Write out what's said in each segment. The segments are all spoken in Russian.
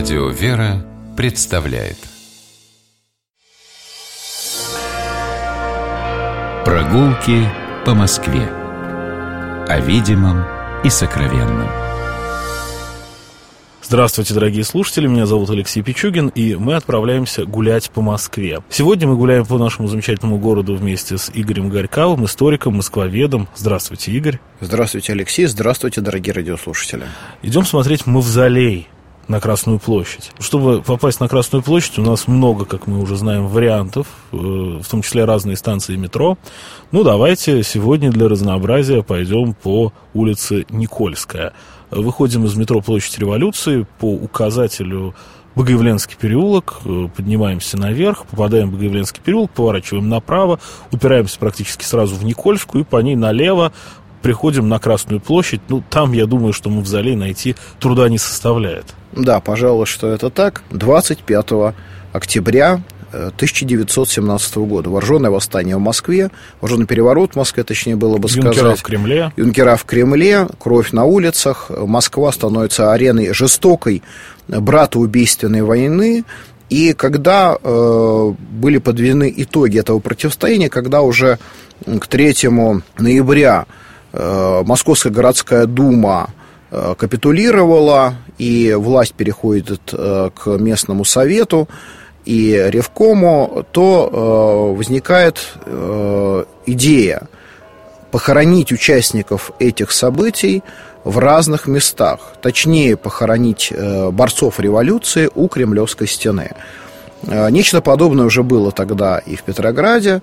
Радио «Вера» представляет Прогулки по Москве О видимом и сокровенном Здравствуйте, дорогие слушатели, меня зовут Алексей Пичугин, и мы отправляемся гулять по Москве. Сегодня мы гуляем по нашему замечательному городу вместе с Игорем Горьковым, историком, москвоведом. Здравствуйте, Игорь. Здравствуйте, Алексей. Здравствуйте, дорогие радиослушатели. Идем смотреть мавзолей на Красную площадь. Чтобы попасть на Красную площадь, у нас много, как мы уже знаем, вариантов, э, в том числе разные станции метро. Ну, давайте сегодня для разнообразия пойдем по улице Никольская. Выходим из метро Площадь Революции по указателю Богоявленский переулок, э, поднимаемся наверх, попадаем в Богоявленский переулок, поворачиваем направо, упираемся практически сразу в Никольскую, и по ней налево приходим на Красную площадь. Ну, там, я думаю, что мавзолей найти труда не составляет. Да, пожалуй, что это так. 25 октября 1917 года. Вооруженное восстание в Москве, вооруженный переворот в Москве, точнее было бы сказать. Юнкера в Кремле. Юнкера в Кремле, кровь на улицах. Москва становится ареной жестокой, братоубийственной войны. И когда э, были подведены итоги этого противостояния, когда уже к 3 ноября э, Московская городская дума э, капитулировала, и власть переходит э, к местному совету, и Ревкому, то э, возникает э, идея похоронить участников этих событий в разных местах. Точнее, похоронить э, борцов революции у Кремлевской стены. Э, нечто подобное уже было тогда и в Петрограде.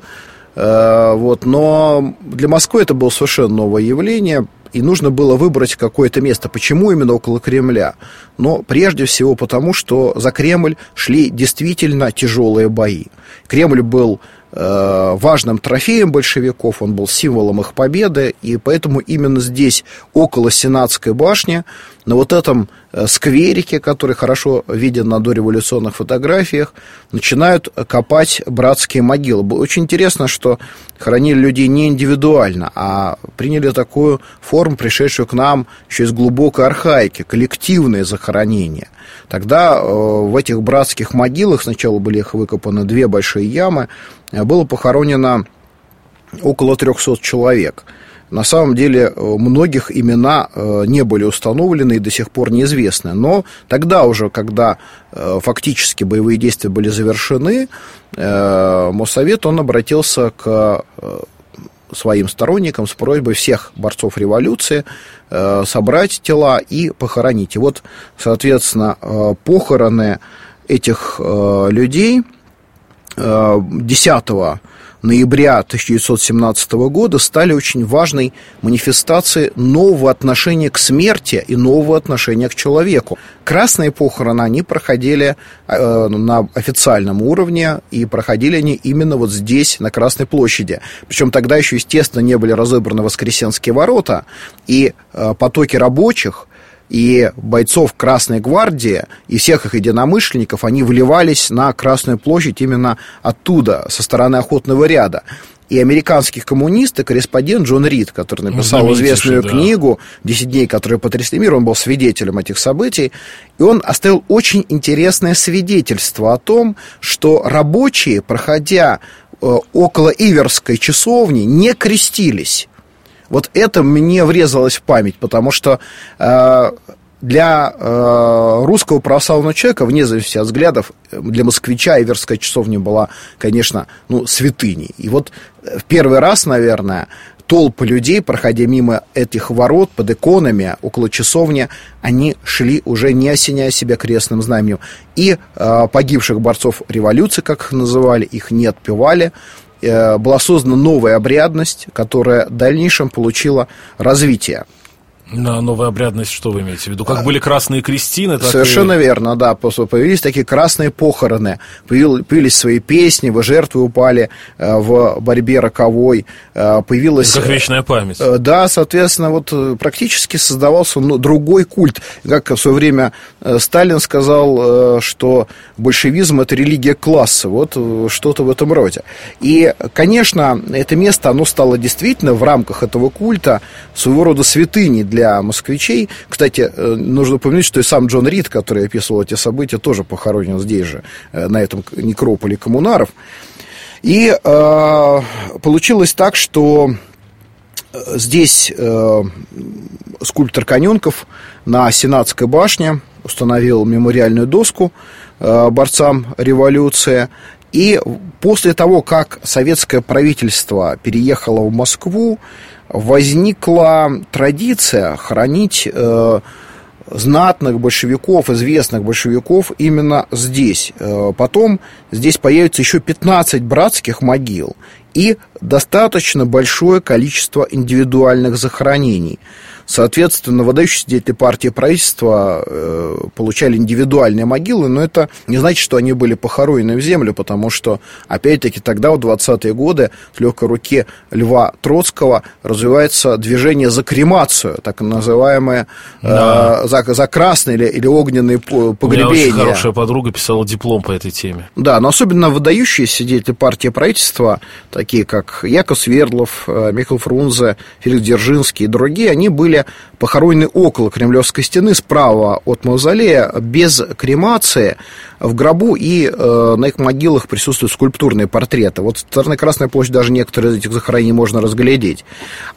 Э, вот, но для Москвы это было совершенно новое явление и нужно было выбрать какое-то место. Почему именно около Кремля? Но прежде всего потому, что за Кремль шли действительно тяжелые бои. Кремль был э, важным трофеем большевиков, он был символом их победы, и поэтому именно здесь, около Сенатской башни, на вот этом э, скверике, который хорошо виден на дореволюционных фотографиях, начинают копать братские могилы. Очень интересно, что хоронили людей не индивидуально, а приняли такую форму, пришедшую к нам еще из глубокой архаики, коллективное захоронение. Тогда э, в этих братских могилах, сначала были их выкопаны две большие ямы, э, было похоронено около 300 человек – на самом деле э, многих имена э, не были установлены и до сих пор неизвестны. Но тогда уже, когда э, фактически боевые действия были завершены, Моссовет, он обратился к своим сторонникам с просьбой всех борцов революции собрать тела и похоронить. И вот, соответственно, похороны этих людей 10 ноября 1917 года стали очень важной манифестацией нового отношения к смерти и нового отношения к человеку. Красные похороны, они проходили э, на официальном уровне, и проходили они именно вот здесь, на Красной площади. Причем тогда еще, естественно, не были разобраны Воскресенские ворота, и э, потоки рабочих – и бойцов Красной Гвардии, и всех их единомышленников, они вливались на Красную площадь именно оттуда, со стороны охотного ряда. И американский коммунист и корреспондент Джон Рид, который ну, написал ну, известную да. книгу «Десять дней, которые потрясли мир», он был свидетелем этих событий, и он оставил очень интересное свидетельство о том, что рабочие, проходя э, около Иверской часовни, не крестились вот это мне врезалось в память, потому что э, для э, русского православного человека, вне зависимости от взглядов, для москвича Иверская часовня была, конечно, ну, святыней. И вот в первый раз, наверное, толпы людей, проходя мимо этих ворот под иконами около часовни, они шли уже не осеняя себя крестным знаменем. И э, погибших борцов революции, как их называли, их не отпевали, Э, была создана новая обрядность, которая в дальнейшем получила развитие. На новая обрядность, что вы имеете в виду? Как были красные крестины, так Совершенно и... верно, да. Появились такие красные похороны, появились свои песни, вы жертвы упали э, в борьбе роковой, э, появилась... Как вечная память. Э, да, соответственно, вот практически создавался ну, другой культ. Как в свое время Сталин сказал, что большевизм – это религия класса, вот что-то в этом роде. И, конечно, это место, оно стало действительно в рамках этого культа своего рода святыней для для москвичей. Кстати, э, нужно упомянуть, что и сам Джон Рид, который описывал эти события, тоже похоронен здесь же, э, на этом некрополе коммунаров. И э, получилось так, что здесь э, скульптор Коненков на Сенатской башне установил мемориальную доску э, борцам революции. И после того, как советское правительство переехало в Москву, возникла традиция хранить э, знатных большевиков, известных большевиков именно здесь. Э, потом здесь появится еще 15 братских могил и достаточно большое количество индивидуальных захоронений. Соответственно, выдающиеся деятели партии правительства э, получали индивидуальные могилы, но это не значит, что они были похоронены в землю, потому что, опять-таки, тогда, в 20-е годы, в легкой руке Льва Троцкого развивается движение за кремацию, так называемое, э, да. за, за красные или, или огненные погребения. У меня очень хорошая подруга писала диплом по этой теме. Да, но особенно выдающиеся деятели партии правительства, такие как Яков Свердлов, э, Михаил Фрунзе, Феликс Дзержинский и другие, они были были похоронены около Кремлевской стены, справа от мавзолея, без кремации, в гробу, и э, на их могилах присутствуют скульптурные портреты. Вот со стороны Красной площади даже некоторые из этих захоронений можно разглядеть.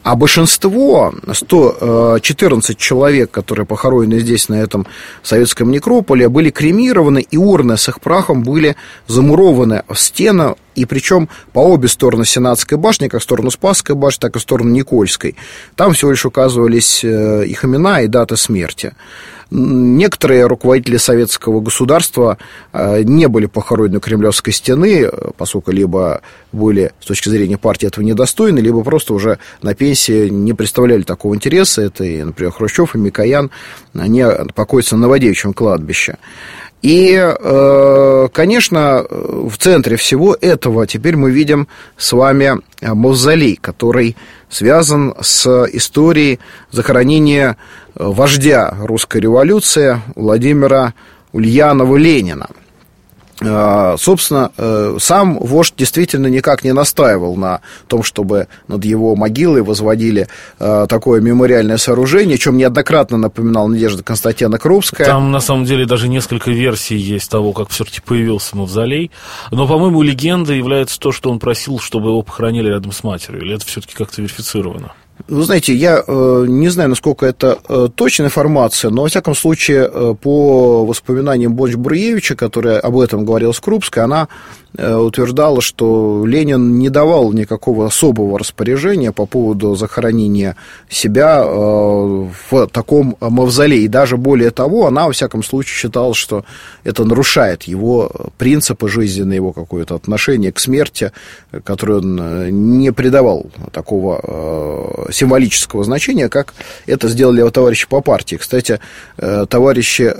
А большинство, 114 человек, которые похоронены здесь, на этом советском некрополе, были кремированы, и урны с их прахом были замурованы в стену и причем по обе стороны Сенатской башни, как в сторону Спасской башни, так и в сторону Никольской. Там всего лишь указывались э, их имена и дата смерти. Некоторые руководители советского государства э, не были похоронены у Кремлевской стены, поскольку либо были с точки зрения партии этого недостойны, либо просто уже на пенсии не представляли такого интереса. Это, например, Хрущев и Микоян, они покоятся на Новодевичьем кладбище. И, э, конечно, в центре всего этого теперь мы видим с вами мавзолей, который связан с историей захоронения вождя русской революции Владимира Ульянова Ленина – собственно, э, сам вождь действительно никак не настаивал на том, чтобы над его могилой возводили э, такое мемориальное сооружение, о чем неоднократно напоминал Надежда Константина Крупская. Там, на самом деле, даже несколько версий есть того, как все-таки появился мавзолей. Но, по-моему, легендой является то, что он просил, чтобы его похоронили рядом с матерью. Или это все-таки как-то верифицировано? Вы знаете, я э, не знаю, насколько это э, точная информация, но, во всяком случае, э, по воспоминаниям Боч Бруевича, которая об этом говорила Скрупская, она Э, утверждала, что Ленин не давал никакого особого распоряжения по поводу захоронения себя в таком мавзолее. И даже более того, она, во всяком случае, считала, что это нарушает его принципы жизненные, его какое-то отношение к смерти, которое он не придавал такого символического значения, как это сделали его товарищи по партии. Кстати, товарищи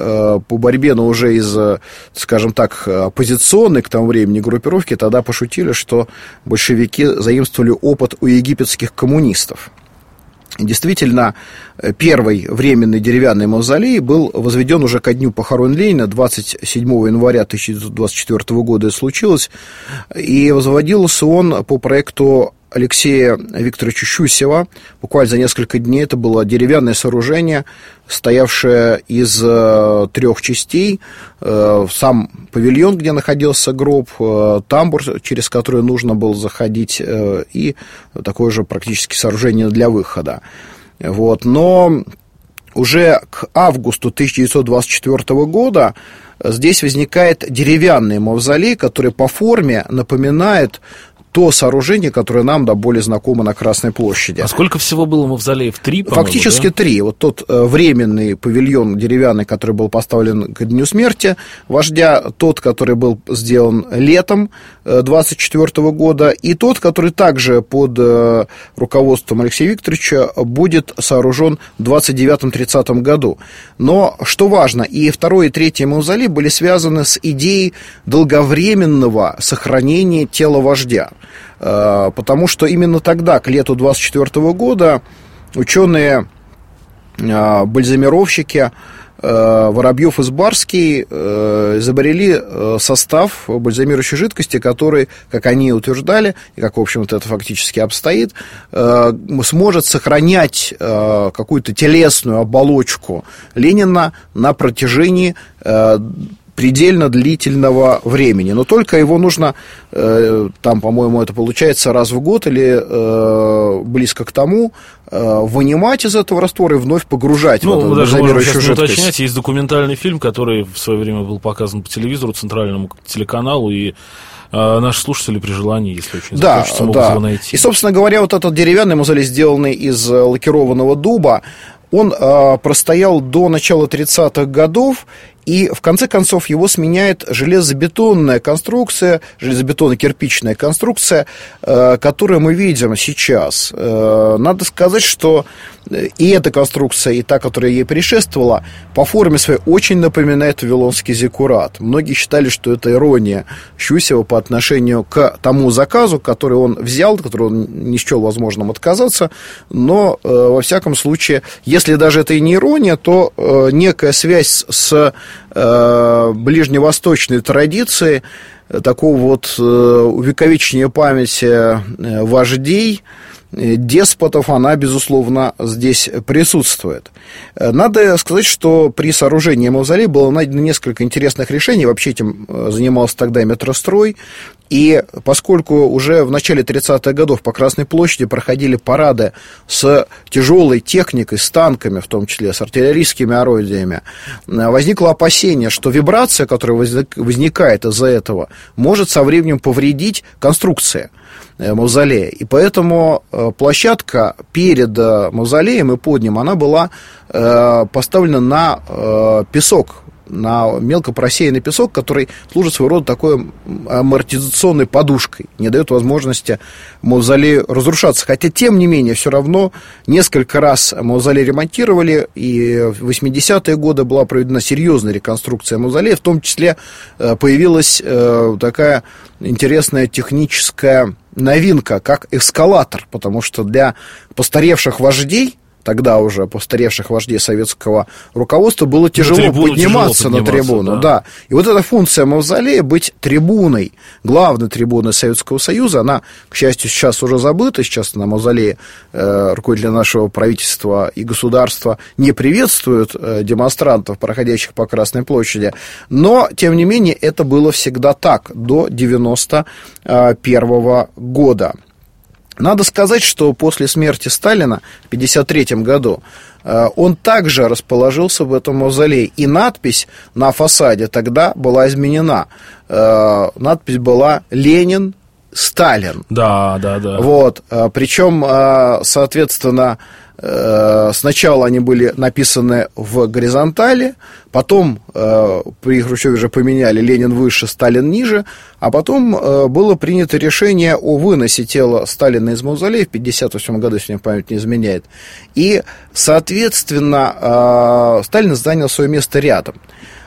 по борьбе, но уже из, скажем так, оппозиционной к тому времени группировки тогда пошутили, что большевики заимствовали опыт у египетских коммунистов. Действительно, первый временный деревянный мавзолей был возведен уже ко дню похорон Ленина, 27 января 1924 года это случилось, и возводился он по проекту Алексея Викторовича Щусева. Буквально за несколько дней это было деревянное сооружение, стоявшее из э, трех частей. Э, сам павильон, где находился гроб, э, тамбур, через который нужно было заходить, и такое же практически сооружение для выхода. Вот. Но уже к августу 1924 года здесь возникает деревянный мавзолей, который по форме напоминает то сооружение, которое нам да, более знакомо на Красной площади. А сколько всего было мавзолеев? Три, Фактически да? три. Вот тот э, временный павильон деревянный, который был поставлен к Дню смерти вождя, тот, который был сделан летом 24 э, года, и тот, который также под э, руководством Алексея Викторовича будет сооружен в 29-30 году. Но, что важно, и второй, и третий мавзолей были связаны с идеей долговременного сохранения тела вождя. Э, потому что именно тогда, к лету 24 года, ученые, э, бальзамировщики Воробьев и Сбарский изобрели состав бальзамирующей жидкости, который, как они утверждали, и как, в общем-то, это фактически обстоит, сможет сохранять какую-то телесную оболочку Ленина на протяжении предельно длительного времени. Но только его нужно, э, там, по-моему, это получается раз в год или э, близко к тому, э, вынимать из этого раствора и вновь погружать ну, в мы даже можем сейчас не уточнять, есть документальный фильм, который в свое время был показан по телевизору, центральному телеканалу, и э, наши слушатели при желании, если очень да, захочется, могут да. его найти. И, собственно говоря, вот этот деревянный мавзолей, сделанный из лакированного дуба, он э, простоял до начала 30-х годов, и в конце концов его сменяет железобетонная конструкция, железобетонно-кирпичная конструкция, э, которую мы видим сейчас. Э, надо сказать, что и эта конструкция, и та, которая ей предшествовала, по форме своей очень напоминает Вавилонский зиккурат. Многие считали, что это ирония Щусева по отношению к тому заказу, который он взял, который он не счел возможным отказаться, но, э, во всяком случае, если даже это и не ирония, то некая связь с э, ближневосточной традиции, такого вот э, увековечения памяти э, вождей, Э, деспотов, она, безусловно, здесь присутствует. Э, надо сказать, что при сооружении мавзолея было найдено несколько интересных решений. Вообще этим занимался тогда метрострой. И поскольку уже в начале 30-х годов по Красной площади проходили парады с тяжелой техникой, с танками, в том числе с артиллерийскими орудиями, возникло опасение, что вибрация, которая возникает из-за этого, может со временем повредить конструкции – Э, мавзолея. И поэтому э, площадка перед э, мавзолеем и под ним, она была поставлена на песок, на мелко просеянный песок, который служит своего рода такой амортизационной подушкой, не дает возможности мавзолею разрушаться. Хотя, тем не менее, все равно несколько раз мавзолей ремонтировали, и в 80-е годы была проведена серьезная реконструкция мавзолея, в том числе появилась такая интересная техническая новинка, как эскалатор, потому что для постаревших вождей тогда уже постаревших вождей советского руководства было тяжело трибуну подниматься тяжело на трибуну. Да. да. И вот эта функция мавзолея быть трибуной, главной трибуной Советского Союза, она, к счастью, сейчас уже забыта. Сейчас на мавзолее э, руководители нашего правительства и государства не приветствуют э, демонстрантов, проходящих по Красной площади. Но, тем не менее, это было всегда так до 91 года. Надо сказать, что после смерти Сталина в 1953 году э, он также расположился в этом мавзолее. И надпись на фасаде тогда была изменена. Э, надпись была «Ленин, Сталин». Да, да, да. Вот. Э, Причем, соответственно, сначала они были написаны в горизонтали, потом э, при Хрущеве же поменяли Ленин выше, Сталин ниже, а потом э, было принято решение о выносе тела Сталина из мавзолея в 1958 году, если мне память не изменяет. И, соответственно, Сталин занял свое место рядом.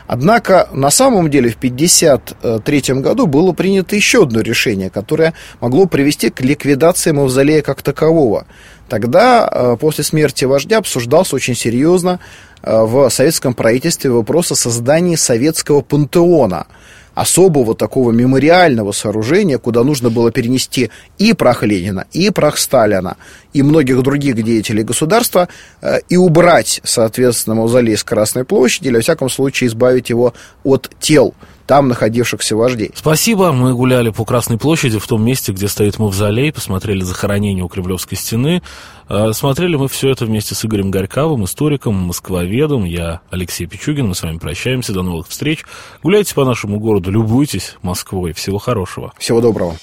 Однако на самом деле в 1953 году было принято еще одно решение, которое могло привести к ликвидации мавзолея как такового. Тогда, э, после смерти вождя, обсуждался очень серьезно э, в советском правительстве вопрос о создании советского пантеона – особого такого мемориального сооружения, куда нужно было перенести и прах Ленина, и прах Сталина, и многих других деятелей государства, э, и убрать, соответственно, мавзолей с Красной площади, или, во всяком случае, избавить его от тел там находившихся вождей. Спасибо. Мы гуляли по Красной площади в том месте, где стоит мавзолей, посмотрели захоронение у Кремлевской стены. Э, смотрели мы все это вместе с Игорем Горьковым, историком, москвоведом. Я Алексей Пичугин. Мы с вами прощаемся. До новых встреч. Гуляйте по нашему городу, любуйтесь Москвой. Всего хорошего. Всего доброго.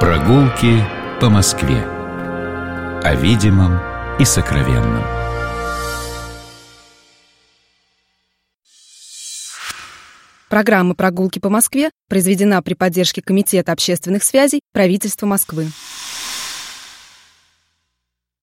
Прогулки по Москве. О видимом и сокровенном. Программа «Прогулки по Москве» произведена при поддержке Комитета общественных связей правительства Москвы.